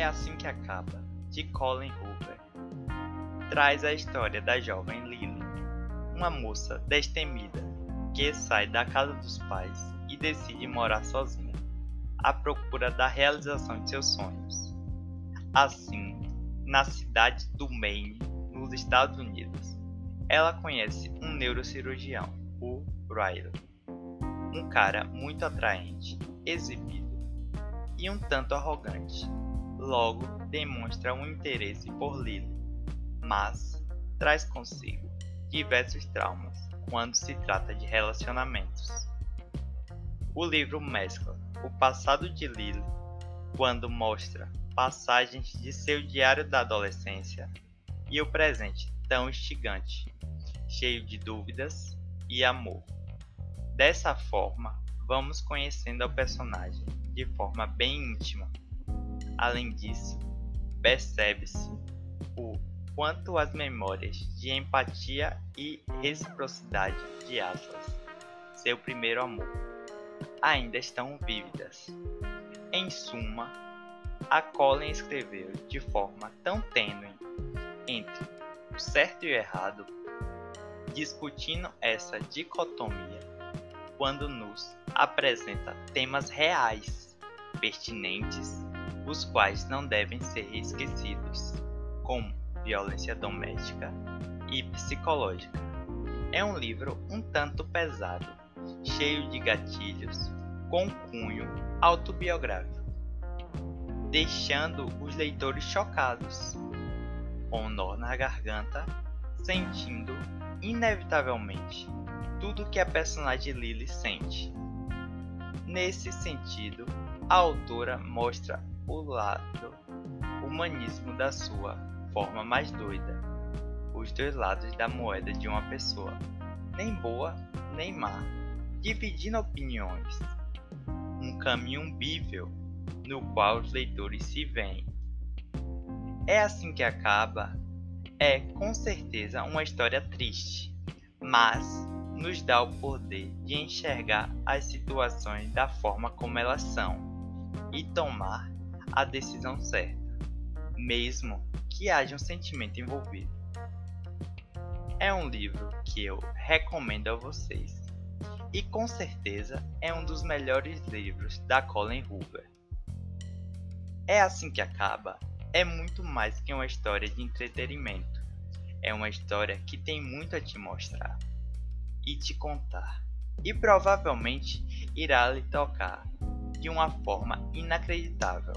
assim que acaba, de Colin Hoover. Traz a história da jovem Lily, uma moça destemida que sai da casa dos pais e decide morar sozinha, à procura da realização de seus sonhos. Assim, na cidade do Maine, nos Estados Unidos, ela conhece um neurocirurgião, o Riley, um cara muito atraente, exibido e um tanto arrogante. Logo, demonstra um interesse por Lily, mas traz consigo diversos traumas quando se trata de relacionamentos. O livro mescla o passado de Lily, quando mostra passagens de seu diário da adolescência, e o presente tão instigante, cheio de dúvidas e amor. Dessa forma, vamos conhecendo o personagem de forma bem íntima. Além disso, percebe-se o quanto as memórias de empatia e reciprocidade de Atlas, seu primeiro amor, ainda estão vívidas. Em suma, a Colin escreveu de forma tão tênue entre o certo e o errado, discutindo essa dicotomia quando nos apresenta temas reais, pertinentes, os quais não devem ser esquecidos, como violência doméstica e psicológica. É um livro um tanto pesado, cheio de gatilhos, com cunho autobiográfico, deixando os leitores chocados, com um nó na garganta, sentindo inevitavelmente tudo que a personagem Lily sente. Nesse sentido, a autora mostra o lado humanismo da sua forma mais doida, os dois lados da moeda de uma pessoa, nem boa nem má, dividindo opiniões, um caminho bível no qual os leitores se veem. É assim que acaba? É com certeza uma história triste, mas nos dá o poder de enxergar as situações da forma como elas são e tomar a decisão certa, mesmo que haja um sentimento envolvido. É um livro que eu recomendo a vocês e com certeza é um dos melhores livros da Colin Hoover. É assim que acaba é muito mais que uma história de entretenimento. É uma história que tem muito a te mostrar e te contar, e provavelmente irá lhe tocar de uma forma inacreditável.